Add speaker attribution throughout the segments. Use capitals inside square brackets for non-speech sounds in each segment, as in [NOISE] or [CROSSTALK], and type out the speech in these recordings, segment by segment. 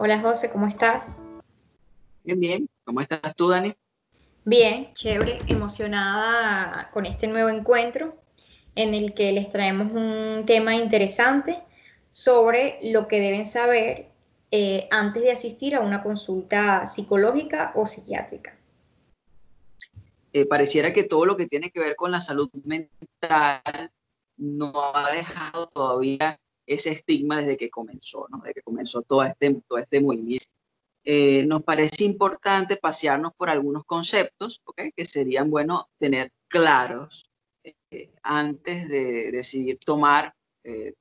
Speaker 1: Hola José, ¿cómo estás?
Speaker 2: Bien, bien. ¿Cómo estás tú, Dani?
Speaker 1: Bien, chévere, emocionada con este nuevo encuentro en el que les traemos un tema interesante sobre lo que deben saber eh, antes de asistir a una consulta psicológica o psiquiátrica.
Speaker 2: Eh, pareciera que todo lo que tiene que ver con la salud mental no ha dejado todavía ese estigma desde que comenzó, ¿no? desde que comenzó todo este, todo este movimiento. Eh, nos parece importante pasearnos por algunos conceptos ¿okay? que serían bueno tener claros eh, antes de decidir tomar eh,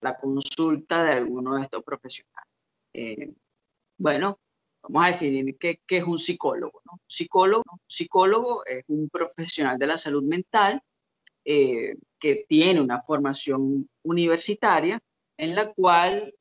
Speaker 2: la, consulta de alguno de estos profesionales. bueno, vamos a definir qué, qué es un psicólogo. ¿no? Psicólogo, psicólogo es un profesional de la salud mental que tiene una formación universitaria en la cual,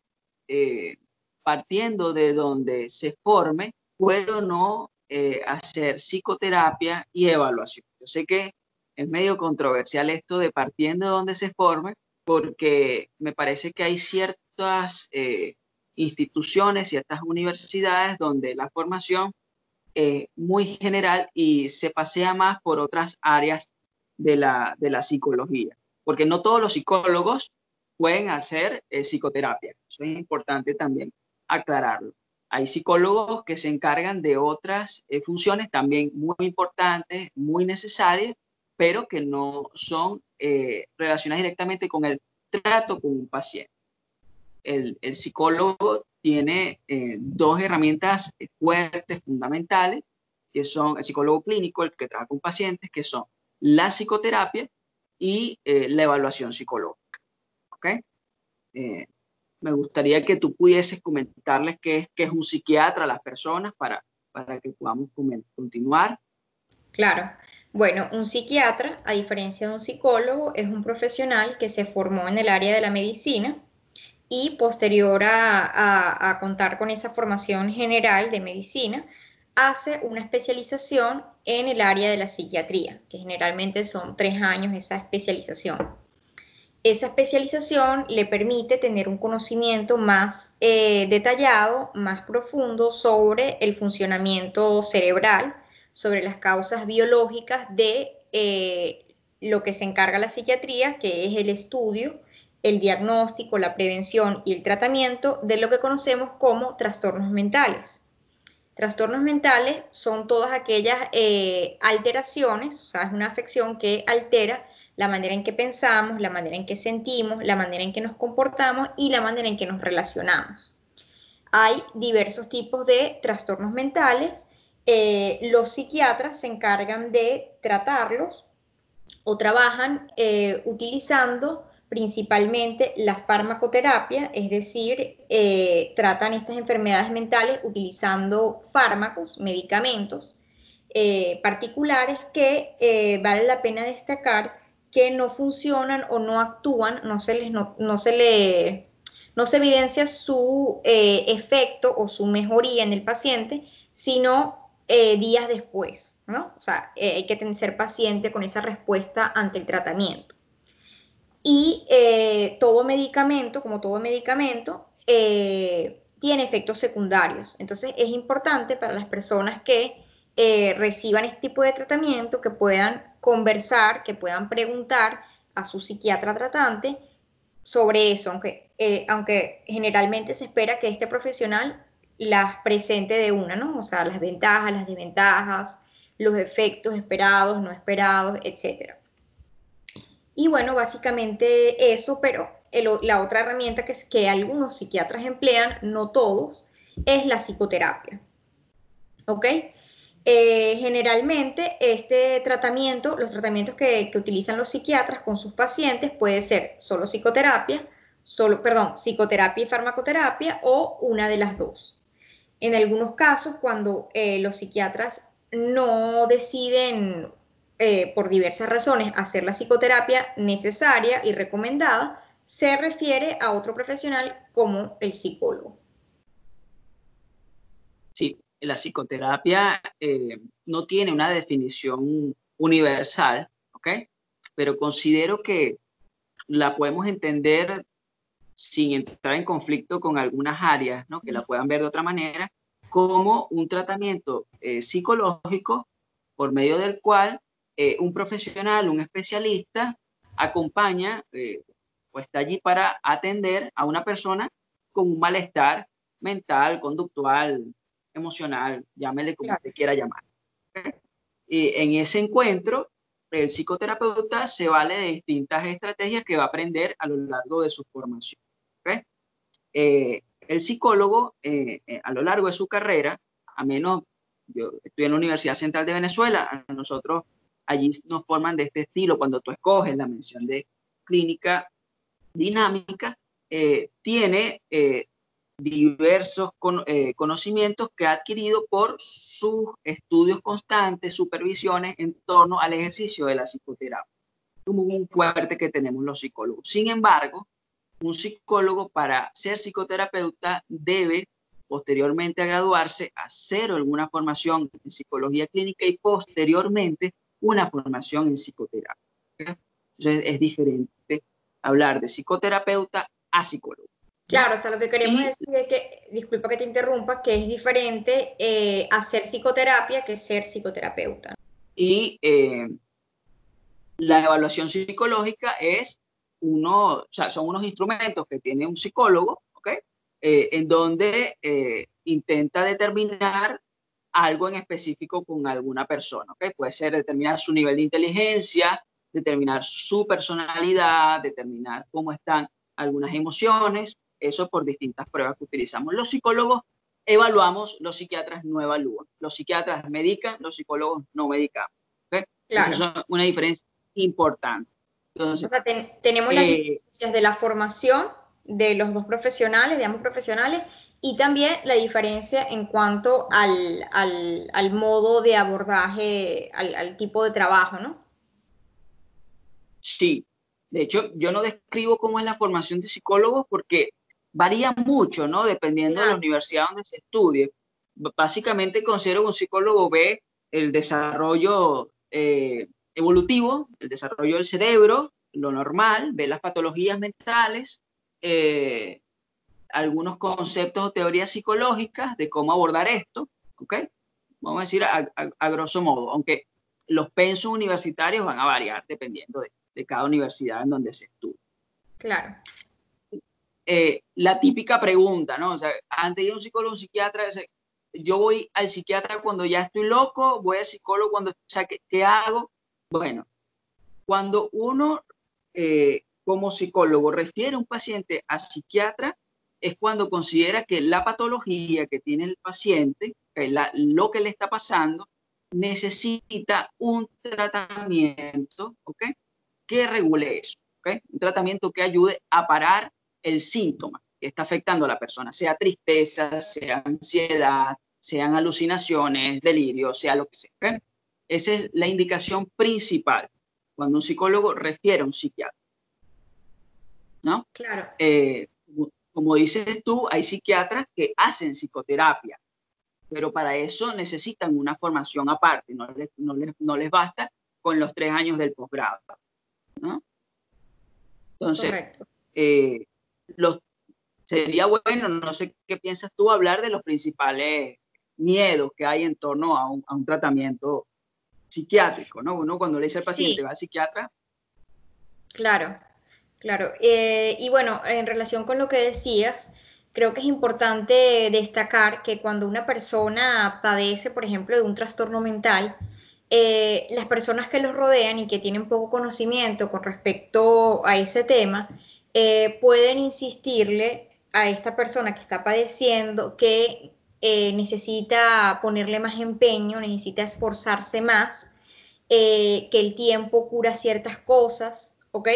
Speaker 2: eh, partiendo de donde se forme, puede o no eh, hacer psicoterapia y evaluación. Yo sé que es medio controversial esto de partiendo de donde se forme, porque me parece que hay ciertas eh, instituciones, ciertas universidades donde la formación es muy general y se pasea más por otras áreas de la, de la psicología, porque no todos los psicólogos pueden hacer eh, psicoterapia. Eso es importante también aclararlo. Hay psicólogos que se encargan de otras eh, funciones también muy importantes, muy necesarias, pero que no son eh, relacionadas directamente con el trato con un paciente. El, el psicólogo tiene dos herramientas fuertes, fundamentales, que son el psicólogo clínico, el que trabaja con pacientes, que son la psicoterapia y eh, la evaluación psicológica. ¿Ok? Eh, me gustaría que tú pudieses comentarles qué es, qué es un psiquiatra las personas para, para que podamos continuar.
Speaker 1: Claro. Bueno, un psiquiatra, a diferencia de un psicólogo, es un profesional que se formó en el área de la medicina y posterior a, a contar con esa formación general de medicina, hace una especialización en el área de la psiquiatría, que generalmente son tres años esa especialización. Esa especialización le permite tener un conocimiento más eh, detallado, más profundo sobre el funcionamiento cerebral, sobre las causas biológicas de eh, lo que se encarga la psiquiatría, que es el estudio, el diagnóstico, la prevención y el tratamiento de lo que conocemos como trastornos mentales. Trastornos mentales son todas aquellas eh, alteraciones, o sea, es una afección que altera la manera en que pensamos, la manera en que sentimos, la manera en que nos comportamos y la manera en que nos relacionamos. Hay diversos tipos de trastornos mentales. Eh, los psiquiatras se encargan de tratarlos o trabajan eh, utilizando principalmente la farmacoterapia, es decir, eh, tratan estas enfermedades mentales utilizando fármacos, medicamentos eh, particulares que eh, vale la pena destacar que no funcionan o no actúan, no se, les, no, se, le, no se evidencia su efecto o su mejoría en el paciente, sino días después, ¿no? O sea, hay que ser paciente con esa respuesta ante el tratamiento. Y eh, todo medicamento, como todo medicamento, eh, tiene efectos secundarios. Entonces es importante para las personas que eh, reciban este tipo de tratamiento que puedan conversar, que puedan preguntar a su psiquiatra tratante sobre eso, aunque, aunque generalmente se espera que este profesional las presente de una, ¿no? O sea, las ventajas, las desventajas, los efectos esperados, no esperados, etcétera. Y bueno, básicamente eso, pero la otra herramienta que, que algunos psiquiatras emplean, no todos, es la psicoterapia. ¿Ok? Eh, generalmente este tratamiento, los tratamientos que, que, utilizan los psiquiatras con sus pacientes puede ser solo psicoterapia, solo, perdón, psicoterapia y farmacoterapia o una de las dos. En algunos casos, cuando eh, los psiquiatras no deciden eh, por diversas razones, hacer la psicoterapia necesaria y recomendada, se refiere a otro profesional como el psicólogo.
Speaker 2: Sí, la psicoterapia eh, no tiene una definición universal, ¿ok? Pero considero que la podemos entender sin entrar en conflicto con algunas áreas, ¿no? que la puedan ver de otra manera, como un tratamiento eh, psicológico por medio del cual eh, un profesional, un especialista, acompaña eh, o está allí para atender a una persona con un malestar mental, conductual, emocional, llámele como usted quiera llamar. Y en ese encuentro, el psicoterapeuta se vale de distintas estrategias que va a aprender a lo largo de su formación. Eh, el psicólogo, eh, eh, a lo largo de su carrera, a menos, yo estoy en la Universidad Central de Venezuela, nosotros allí nos forman de este estilo, cuando tú escoges la mención de clínica dinámica, tiene diversos conocimientos que ha adquirido por sus estudios constantes, supervisiones en torno al ejercicio de la psicoterapia, como un fuerte que tenemos los psicólogos. Sin embargo, un psicólogo para ser psicoterapeuta debe posteriormente a graduarse hacer alguna formación en psicología clínica y posteriormente una formación en psicoterapia. Entonces es diferente hablar de psicoterapeuta a psicólogo.
Speaker 1: Claro, o sea, lo que queremos decir es que, disculpa que te interrumpa, que es diferente eh, hacer psicoterapia que ser psicoterapeuta.
Speaker 2: Y eh, la evaluación psicológica es uno, o sea, son unos instrumentos que tiene un psicólogo, ¿ok? Eh, en donde eh, intenta determinar algo en específico con alguna persona, ¿ok? Puede ser determinar su nivel de inteligencia, determinar su personalidad, determinar cómo están algunas emociones, eso por distintas pruebas que utilizamos. Los psicólogos evaluamos, los psiquiatras no evalúan. Los psiquiatras medican, los psicólogos no medican. ¿okay? Claro. Eso es una diferencia importante
Speaker 1: tenemos las eh, diferencias de la formación de los dos profesionales, de ambos profesionales, y también la diferencia en cuanto al, al, modo de abordaje, al, al, tipo de trabajo, ¿no?
Speaker 2: Sí, de hecho, yo no describo cómo es la formación de psicólogos porque varía mucho, ¿no? Dependiendo de la universidad donde se estudie. Básicamente considero que un psicólogo ve el desarrollo eh, evolutivo, el desarrollo del cerebro, lo normal, ve las patologías mentales, eh, algunos conceptos o teorías psicológicas de cómo abordar esto, ¿ok? Vamos a decir a, grosso modo, aunque los pensos universitarios van a variar dependiendo de, cada universidad en donde se estudia.
Speaker 1: Claro.
Speaker 2: Eh, la típica pregunta, ¿no? O sea, antes de un psicólogo, un psiquiatra, yo voy al psiquiatra cuando ya estoy loco, voy al psicólogo cuando, o sea, qué hago? Bueno, cuando uno eh, como psicólogo refiere a un paciente a psiquiatra, es cuando considera que la patología que tiene el paciente, lo que le está pasando, necesita un tratamiento que regule eso. Un tratamiento que ayude a parar el síntoma que está afectando a la persona, sea tristeza, sea ansiedad, sean alucinaciones, delirio, sea lo que sea. Esa es la indicación principal cuando un psicólogo refiere a un psiquiatra. ¿No?
Speaker 1: Claro.
Speaker 2: Eh, como dices tú, hay psiquiatras que hacen psicoterapia, pero para eso necesitan una formación aparte, no les, no les, no les basta con los tres años del posgrado. ¿no? Entonces, eh, los, sería bueno, no sé qué piensas tú, hablar de los principales miedos que hay en torno a un, a un tratamiento psiquiátrico, ¿no? Uno cuando le dice al paciente, va al psiquiatra.
Speaker 1: Claro, claro. Eh, y bueno, en relación con lo que decías, creo que es importante destacar que cuando una persona padece, por ejemplo, de un trastorno mental, eh, las personas que los rodean y que tienen poco conocimiento con respecto a ese tema, eh, pueden insistirle a esta persona que está padeciendo que necesita ponerle más empeño, necesita esforzarse más, que el tiempo cura ciertas cosas, ¿ok?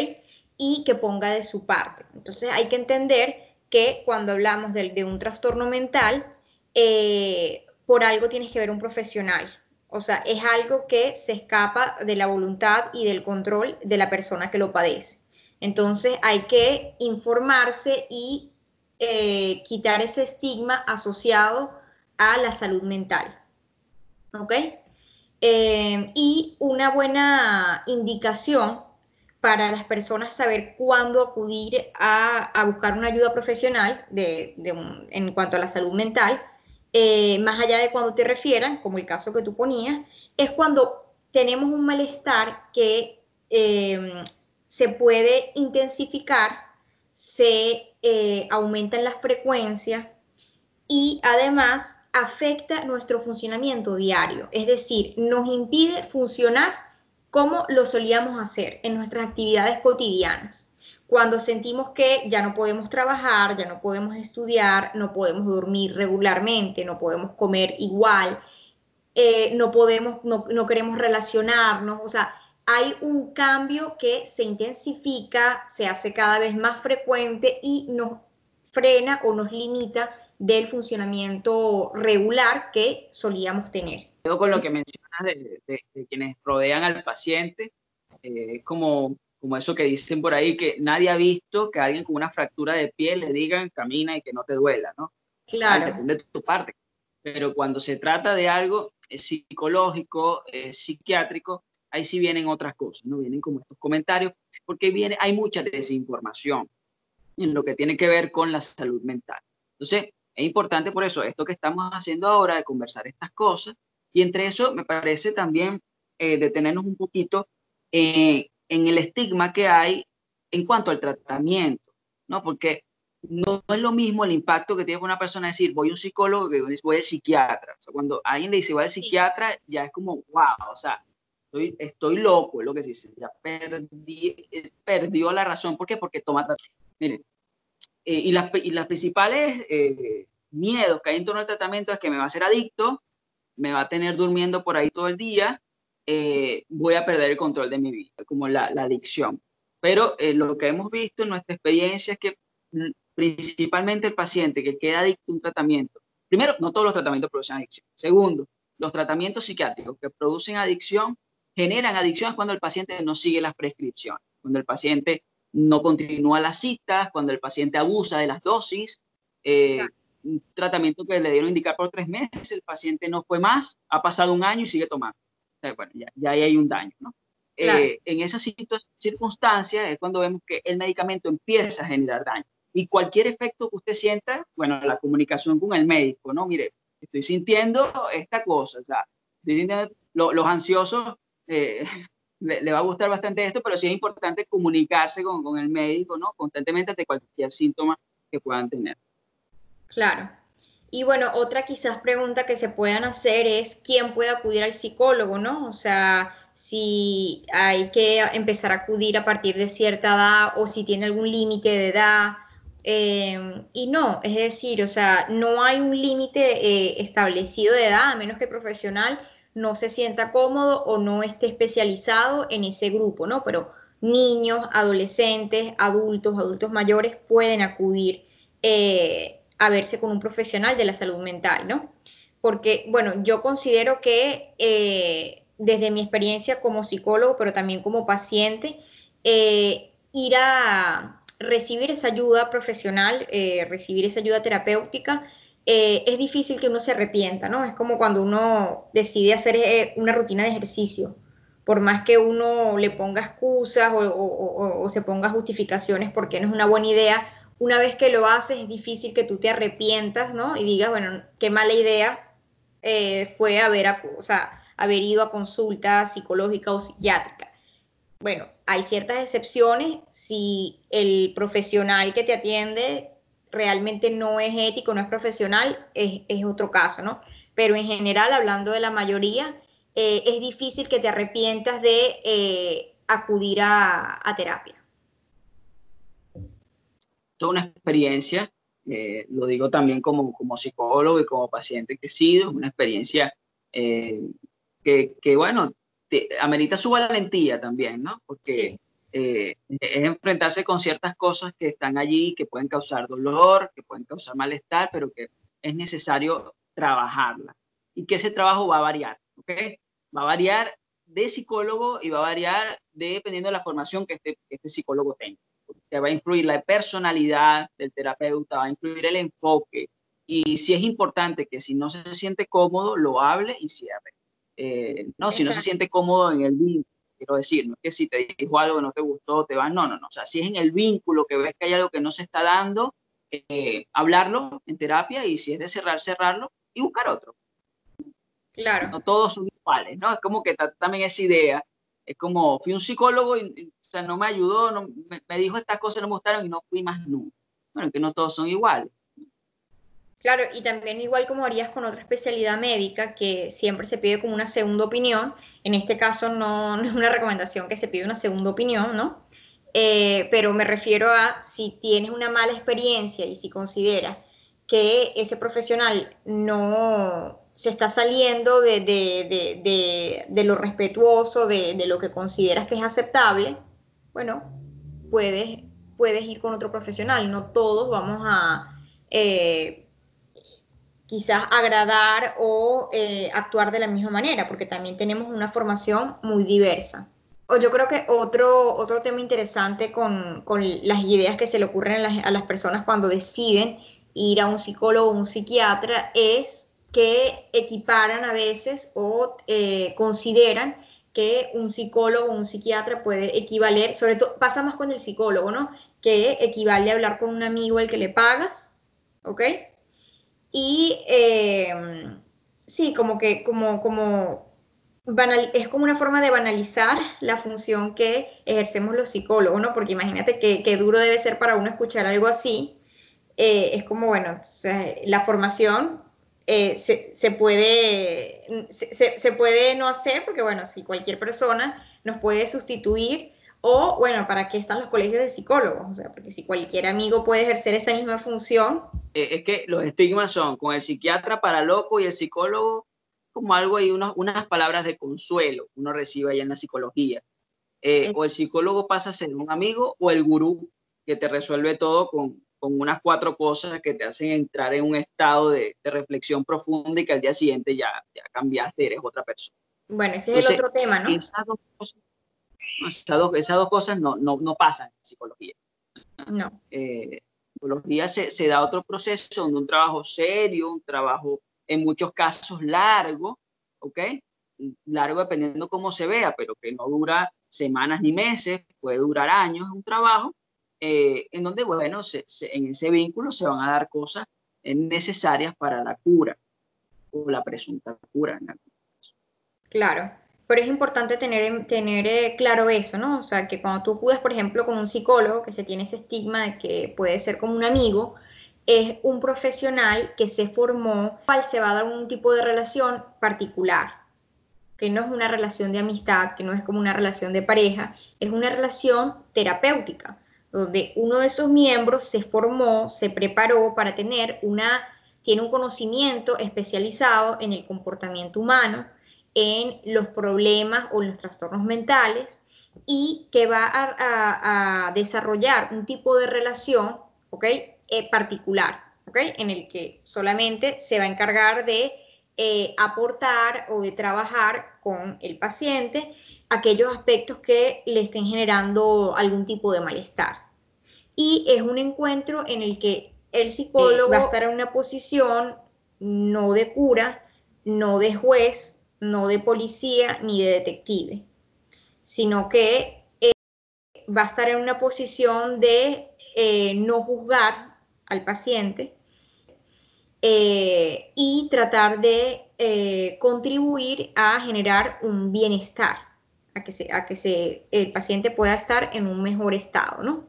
Speaker 1: Y que ponga de su parte. Entonces hay que entender que cuando hablamos de, un trastorno mental, eh, por algo tienes que ver un profesional. O sea, es algo que se escapa de la voluntad y del control de la persona que lo padece. Entonces hay que informarse y eh, quitar ese estigma asociado a la salud mental. ¿Ok? Eh, y una buena indicación para las personas saber cuándo acudir a, buscar una ayuda profesional de, en cuanto a la salud mental, eh, más allá de cuando te refieran, como el caso que tú ponías, es cuando tenemos un malestar que eh, se puede intensificar, se eh, aumentan las frecuencias y además afecta nuestro funcionamiento diario, es decir, nos impide funcionar como lo solíamos hacer en nuestras actividades cotidianas. Cuando sentimos que ya no podemos trabajar, ya no podemos estudiar, no podemos dormir regularmente, no podemos comer igual, eh, no podemos, no, no queremos relacionarnos, o sea, hay un cambio que se intensifica, se hace cada vez más frecuente y nos frena o nos limita del funcionamiento regular que solíamos tener.
Speaker 2: Con lo que mencionas de, quienes rodean al paciente, eh, es como, como eso que dicen por ahí, que nadie ha visto que alguien con una fractura de piel le digan camina y que no te duela, ¿no?
Speaker 1: Claro.
Speaker 2: Depende de tu parte. Pero cuando se trata de algo eh, psicológico, eh, psiquiátrico, ahí sí vienen otras cosas, ¿no? Vienen como estos comentarios, porque viene, hay mucha desinformación en lo que tiene que ver con la salud mental. Entonces, es importante por eso esto que estamos haciendo ahora de conversar estas cosas y entre eso me parece también eh, detenernos un poquito eh, en el estigma que hay en cuanto al tratamiento, ¿no? Porque no, es lo mismo el impacto que tiene una persona decir voy a un psicólogo que voy al psiquiatra. O sea, cuando alguien le dice voy al psiquiatra, ya es como, wow, o sea, estoy, estoy loco, es lo que se dice, ya perdí, perdió la razón. ¿Por qué? Porque toma Miren, eh, y, las, y, las, principales eh, miedos que hay en torno al tratamiento es que me va a hacer adicto, me va a tener durmiendo por ahí todo el día, eh, voy a perder el control de mi vida, como la, adicción. Pero lo que hemos visto en nuestra experiencia es que mm, principalmente el paciente que queda adicto a un tratamiento, primero, no todos los tratamientos producen adicción. Segundo, los tratamientos psiquiátricos que producen adicción generan adicciones cuando el paciente no sigue las prescripciones, cuando el paciente no continúa las citas, cuando el paciente abusa de las dosis, eh, un tratamiento que le dieron indicar por tres meses, el paciente no fue más, ha pasado un año y sigue tomando. bueno, ya, ya ahí hay un daño, ¿no? Eh, en esas circunstancias es cuando vemos que el medicamento empieza a generar daño. Y cualquier efecto que usted sienta, bueno, la comunicación con el médico, ¿no? Mire, estoy sintiendo esta cosa, o sea, los ansiosos eh, [LAUGHS] le, va a gustar bastante esto, pero sí es importante comunicarse con, con el médico, ¿no? Constantemente de cualquier síntoma que puedan tener.
Speaker 1: Claro. Y bueno, otra quizás pregunta que se puedan hacer es quién puede acudir al psicólogo, ¿no? O sea, si hay que empezar a acudir a partir de cierta edad o si tiene algún límite de edad. Eh, y no, es decir, o sea, no hay un límite eh, establecido de edad, a menos que profesional no se sienta cómodo o no esté especializado en ese grupo, ¿no? Pero niños, adolescentes, adultos, adultos mayores pueden acudir eh, a verse con un profesional de la salud mental, ¿no? Porque, bueno, yo considero que eh, desde mi experiencia como psicólogo, pero también como paciente, eh, ir a recibir esa ayuda profesional, recibir esa ayuda terapéutica, eh, es difícil que uno se arrepienta, ¿no? Es como cuando uno decide hacer eh, una rutina de ejercicio. Por más que uno le ponga excusas o, se ponga justificaciones porque no es una buena idea, una vez que lo haces es difícil que tú te arrepientas, ¿no? Y digas, bueno, qué mala idea eh, fue haber, o haber ido a consulta psicológica o psiquiátrica. Bueno, hay ciertas excepciones si el profesional que te atiende realmente no es ético, no es profesional, es, otro caso, ¿no? Pero en general, hablando de la mayoría, eh, es difícil que te arrepientas de eh, acudir a, terapia.
Speaker 2: Toda una experiencia, eh, lo digo también como, como psicólogo y como paciente que he sido, una experiencia que, que, bueno, te, amerita su valentía también, ¿no? Porque eh, es enfrentarse con ciertas cosas que están allí, que pueden causar dolor, que pueden causar malestar, pero que es necesario trabajarla. Y que ese trabajo va a variar, ¿ok? Va a variar de psicólogo y va a variar dependiendo de la formación que este, este psicólogo tenga. Te va a influir la personalidad del terapeuta, va a influir el enfoque. Y si es importante que si no se siente cómodo, lo hable y cierre. Eh, no, si no se siente cómodo en el quiero decir, no es que si te dijo algo que no te gustó, te vas, no, no, no, o sea, si es en el vínculo que ves que hay algo que no se está dando, eh, hablarlo en terapia y si es de cerrar, cerrarlo y buscar otro.
Speaker 1: Claro.
Speaker 2: No todos son iguales, ¿no? Es como que también esa idea, es como, fui un psicólogo y, sea, no me ayudó, no, me, dijo estas cosas, no me gustaron y no fui más nunca. Bueno, que no todos son iguales.
Speaker 1: Claro, y también igual como harías con otra especialidad médica, que siempre se pide como una segunda opinión, en este caso no, [LAUGHS] no es una recomendación que se pide una segunda opinión, ¿no? Eh, pero me refiero a si tienes una mala experiencia y si consideras que ese profesional no se está saliendo de, de, lo respetuoso, de, lo que consideras que es aceptable, bueno, puedes, puedes ir con otro profesional. No todos vamos a eh, quizás agradar o eh, actuar de la misma manera, porque también tenemos una formación muy diversa yo creo que otro, otro tema interesante con, las ideas que se le ocurren a las, personas cuando deciden ir a un psicólogo o un psiquiatra es que equiparan a veces o eh, consideran que un psicólogo o un psiquiatra puede equivaler, sobre todo pasa más con el psicólogo, ¿no? Que equivale a hablar con un amigo al que le pagas, ¿ok? Y eh, sí, como que, como, como es como una forma de banalizar la función que ejercemos los psicólogos, ¿no? Porque imagínate qué duro debe ser para uno escuchar algo así. Eh, es como, bueno, la formación eh, se, puede, se, se, puede no hacer porque, bueno, si cualquier persona nos puede sustituir o, bueno, ¿para qué están los colegios de psicólogos? O sea, porque si cualquier amigo puede ejercer esa misma función.
Speaker 2: Eh, es que los estigmas son con el psiquiatra para loco y el psicólogo como algo y unos, unas palabras de consuelo uno recibe ahí en la psicología. Eh, o el psicólogo pasa a ser un amigo o el gurú que te resuelve todo con, con unas cuatro cosas que te hacen entrar en un estado de, de, reflexión profunda y que al día siguiente ya, ya cambiaste, eres otra persona.
Speaker 1: Bueno, ese es el otro tema, ¿no?
Speaker 2: Esas dos cosas, esas dos, esas dos cosas no, no, no, pasan en psicología.
Speaker 1: No.
Speaker 2: Eh, psicología se, se da otro proceso donde un trabajo serio, un trabajo en muchos casos largo, ¿ok? Largo dependiendo cómo se vea, pero que no dura semanas ni meses, puede durar años, un trabajo, eh, en donde, bueno, en ese vínculo se van a dar cosas necesarias para la cura o la presunta cura.
Speaker 1: Claro, pero es importante tener, tener eh, claro eso, ¿no? O sea, que cuando tú acudes, por ejemplo, con un psicólogo, que se tiene ese estigma de que puede ser como un amigo, es un profesional que se formó, cual se va a dar un tipo de relación particular, que no es una relación de amistad, que no es como una relación de pareja, es una relación terapéutica, donde uno de esos miembros se formó, se preparó para tener una, tiene un conocimiento especializado en el comportamiento humano, en los problemas o los trastornos mentales y que va a, a desarrollar un tipo de relación, ¿ok? Eh, particular, ¿ok? En el que solamente se va a encargar de eh, aportar o de trabajar con el paciente aquellos aspectos que le estén generando algún tipo de malestar. Y es un encuentro en el que el psicólogo va a estar en una posición no de cura, no de juez, no de policía ni de detective, sino que eh, va a estar en una posición de no juzgar al paciente eh, y tratar de eh, contribuir a generar un bienestar, a que, se, a que se, el paciente pueda estar en un mejor estado, ¿no?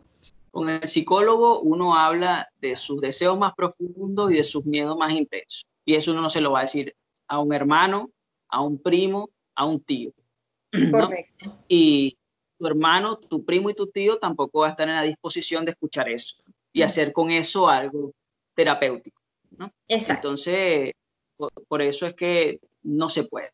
Speaker 2: Con el psicólogo uno habla de sus deseos más profundos y de sus miedos más intensos. Y eso uno no se lo va a decir a un hermano, a un primo, a un tío.
Speaker 1: Correcto.
Speaker 2: Y tu hermano, tu primo y tu tío tampoco va a estar en la disposición de escuchar eso y hacer con eso algo terapéutico. ¿no? Entonces, por, eso es que no se puede.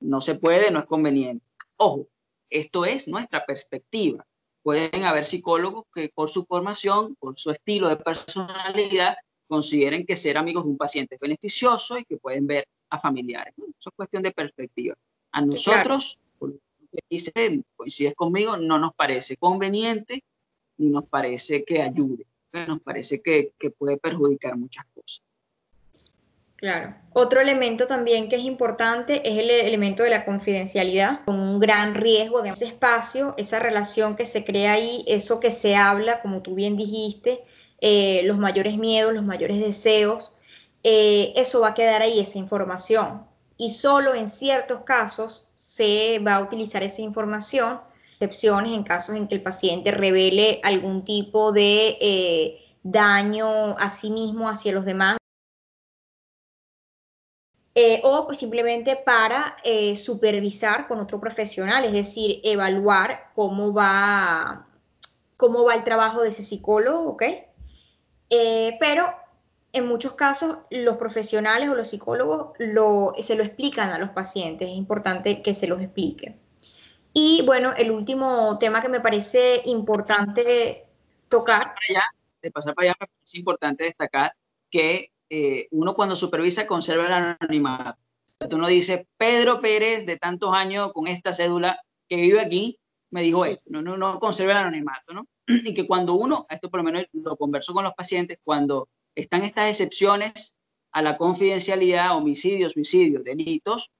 Speaker 2: No se puede, no es conveniente. Ojo, esto es nuestra perspectiva. Pueden haber psicólogos que por su formación, por su estilo de personalidad, consideren que ser amigos de un paciente es beneficioso y que pueden ver a familiares. Eso es cuestión de perspectiva. A nosotros, por lo que dice, coincides conmigo, no nos parece conveniente ni nos parece que ayude nos parece que, puede perjudicar muchas cosas.
Speaker 1: Claro. Otro elemento también que es importante es el elemento de la confidencialidad, con un gran riesgo de ese espacio, esa relación que se crea ahí, eso que se habla, como tú bien dijiste, eh, los mayores miedos, los mayores deseos, eh, eso va a quedar ahí, esa información. Y solo en ciertos casos se va a utilizar esa información, excepciones en casos en que el paciente revele algún tipo de eh, daño a sí mismo, hacia los demás eh, o pues simplemente para eh, supervisar con otro profesional, es decir, evaluar cómo va, cómo va el trabajo de ese psicólogo, ¿ok? Eh, pero en muchos casos los profesionales o los psicólogos lo, se lo explican a los pacientes, es importante que se los explique. Y bueno, el último tema que me parece importante tocar.
Speaker 2: de pasar para allá, es importante destacar que eh, uno cuando supervisa conserva el anonimato. Tú no dices, Pedro Pérez, de tantos años con esta cédula que vive aquí, me dijo esto. No, no, no conserva el anonimato, ¿no? [CLEARS THROAT] Y que cuando uno, esto por lo menos lo converso con los pacientes, cuando están estas excepciones a la confidencialidad, homicidios, suicidios, delitos,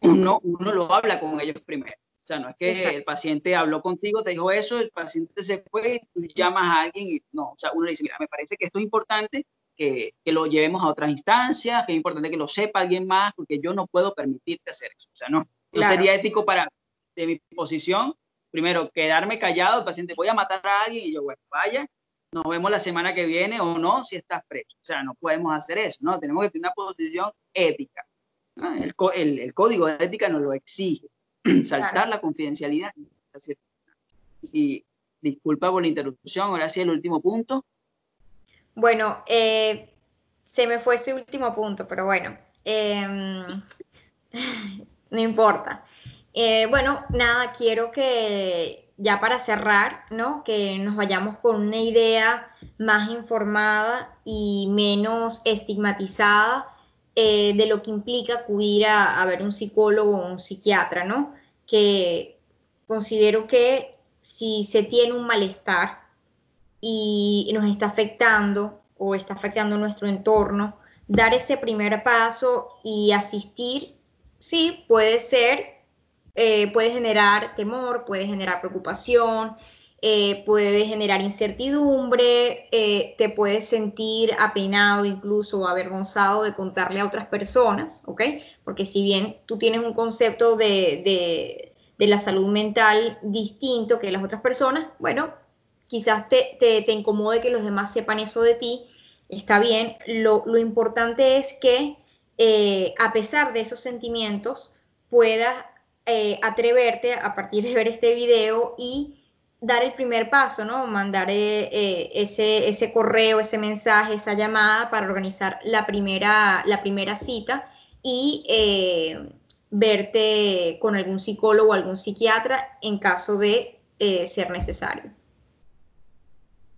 Speaker 2: uno, uno lo habla con ellos primero. O sea, no es que el paciente habló contigo, te dijo eso, el paciente se fue, tú llamas a alguien y no, o sea, uno le dice, mira, me parece que esto es importante, que, que, lo llevemos a otras instancias, que es importante que lo sepa alguien más, porque yo no puedo permitirte hacer eso. O sea, no, no sería ético para, de mi posición, primero, quedarme callado, el paciente, voy a matar a alguien, y yo, bueno, vaya, nos vemos la semana que viene o no, si estás preso. O sea, no podemos hacer eso, ¿no? Tenemos que tener una posición ética. El, el, el, código de ética nos lo exige. [CLEARS THROAT] Saltar la confidencialidad. Y disculpa por la interrupción, ahora sí el último punto.
Speaker 1: Bueno, eh, se me fue ese último punto, pero bueno, em, [LAUGHS] no importa. Eh, bueno, nada, quiero que ya para cerrar, ¿no? Que nos vayamos con una idea más informada y menos estigmatizada eh, de lo que implica acudir a, a un psicólogo o un psiquiatra, ¿no? Que considero que si se tiene un malestar, y nos está afectando o está afectando nuestro entorno, dar ese primer paso y asistir, sí, puede ser, eh, puede generar temor, puede generar preocupación, eh, puede generar incertidumbre, eh, te puedes sentir apenado incluso avergonzado de contarle a otras personas, ¿ok? Porque si bien tú tienes un concepto de, de, de la salud mental distinto que las otras personas, bueno, quizás te, te, incomode que los demás sepan eso de ti, está bien. Lo, importante es que eh, a pesar de esos sentimientos puedas eh, atreverte a partir de ver este video y dar el primer paso, ¿no? Mandar eh, ese, ese correo, ese mensaje, esa llamada para organizar la primera, la primera cita y verte con algún psicólogo o algún psiquiatra en caso de ser necesario.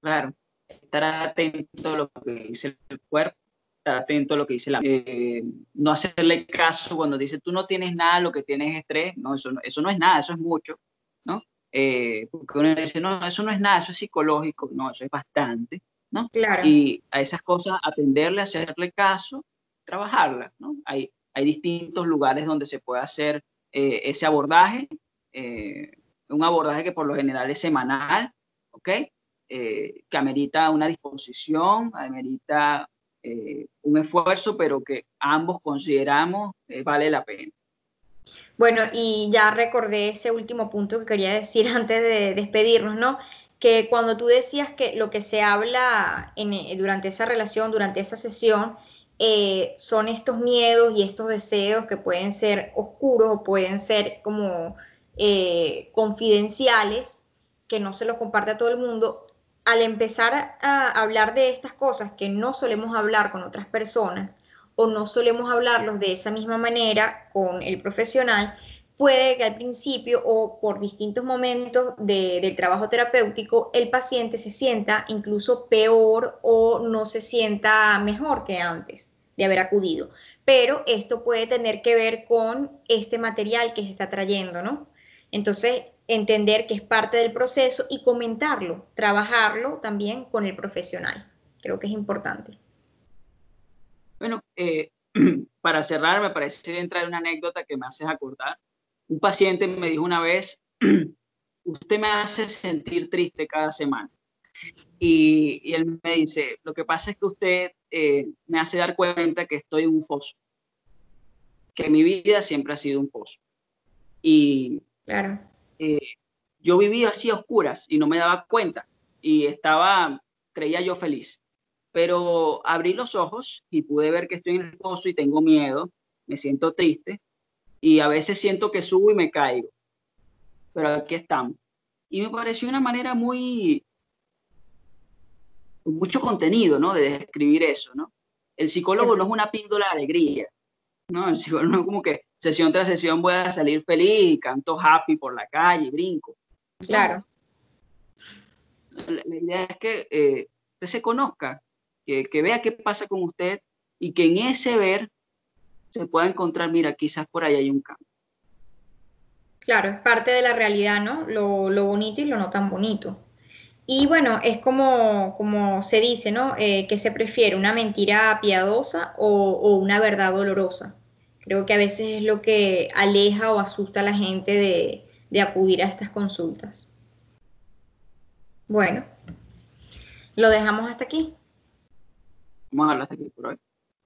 Speaker 2: Claro, estar atento a lo que dice el cuerpo, estar atento a lo que dice la eh, no hacerle caso cuando dice tú no tienes nada, lo que tienes es estrés, no, eso no, eso no es nada, eso es mucho, ¿no? Eh, porque uno dice, no, eso no es nada, eso es psicológico, no, eso es bastante, ¿no? Claro. Y a esas cosas atenderle, hacerle caso, trabajarlas, ¿no? Hay, hay distintos lugares donde se puede hacer eh, ese abordaje, un abordaje que por lo general es semanal, ¿ok? Eh, que amerita una disposición, amerita eh, un esfuerzo, pero que ambos consideramos eh, vale la pena.
Speaker 1: Bueno, y ya recordé ese último punto que quería decir [LAUGHS] antes de despedirnos, ¿no? Que cuando tú decías que lo que se habla en, durante esa relación, durante esa sesión, son estos miedos y estos deseos que pueden ser oscuros o pueden ser como confidenciales, que no se los comparte a todo el mundo, al empezar a hablar de estas cosas que no solemos hablar con otras personas o no solemos hablarlos de esa misma manera con el profesional, puede que al principio o por distintos momentos del trabajo terapéutico el paciente se sienta incluso peor o no se sienta mejor que antes de haber acudido. Pero esto puede tener que ver con este material que se está trayendo, ¿no? Entonces, entender que es parte del proceso y comentarlo, trabajarlo también con el profesional. Creo que es importante.
Speaker 2: Bueno, eh, [CLEARS THROAT] para cerrar, me parece bien traer una anécdota que me haces acordar. Un paciente me dijo una vez, [CLEARS THROAT] usted me hace sentir triste cada semana. Y, él me dice, lo que pasa es que usted eh, me hace dar cuenta que estoy en un foso, que mi vida siempre ha sido un foso. Y
Speaker 1: claro.
Speaker 2: Eh, yo vivía así a oscuras y no me daba cuenta y estaba, creía yo feliz. Pero abrí los ojos y pude ver que estoy en el foso y tengo miedo, me siento triste y a veces siento que subo y me caigo. Pero aquí estamos. Y me pareció una manera muy, mucho contenido, ¿no? De describir eso, ¿no? El psicólogo no es una píldora de alegría, ¿no? El psicólogo no es como que sesión tras sesión voy a salir feliz y canto happy por la calle y brinco.
Speaker 1: Claro.
Speaker 2: La, idea es que eh, usted se conozca, que, que vea qué pasa con usted y que en ese ver se pueda encontrar, mira, quizás por ahí hay un cambio.
Speaker 1: Claro, es parte de la realidad, ¿no? Lo, lo bonito y lo no tan bonito. Y bueno, es como, como se dice, ¿no? Eh, que se prefiere una mentira piadosa o, una verdad dolorosa. Creo que a veces es lo que aleja o asusta a la gente de, de acudir a estas consultas. Bueno, lo dejamos hasta aquí.
Speaker 2: Vamos a hablar hasta aquí por hoy.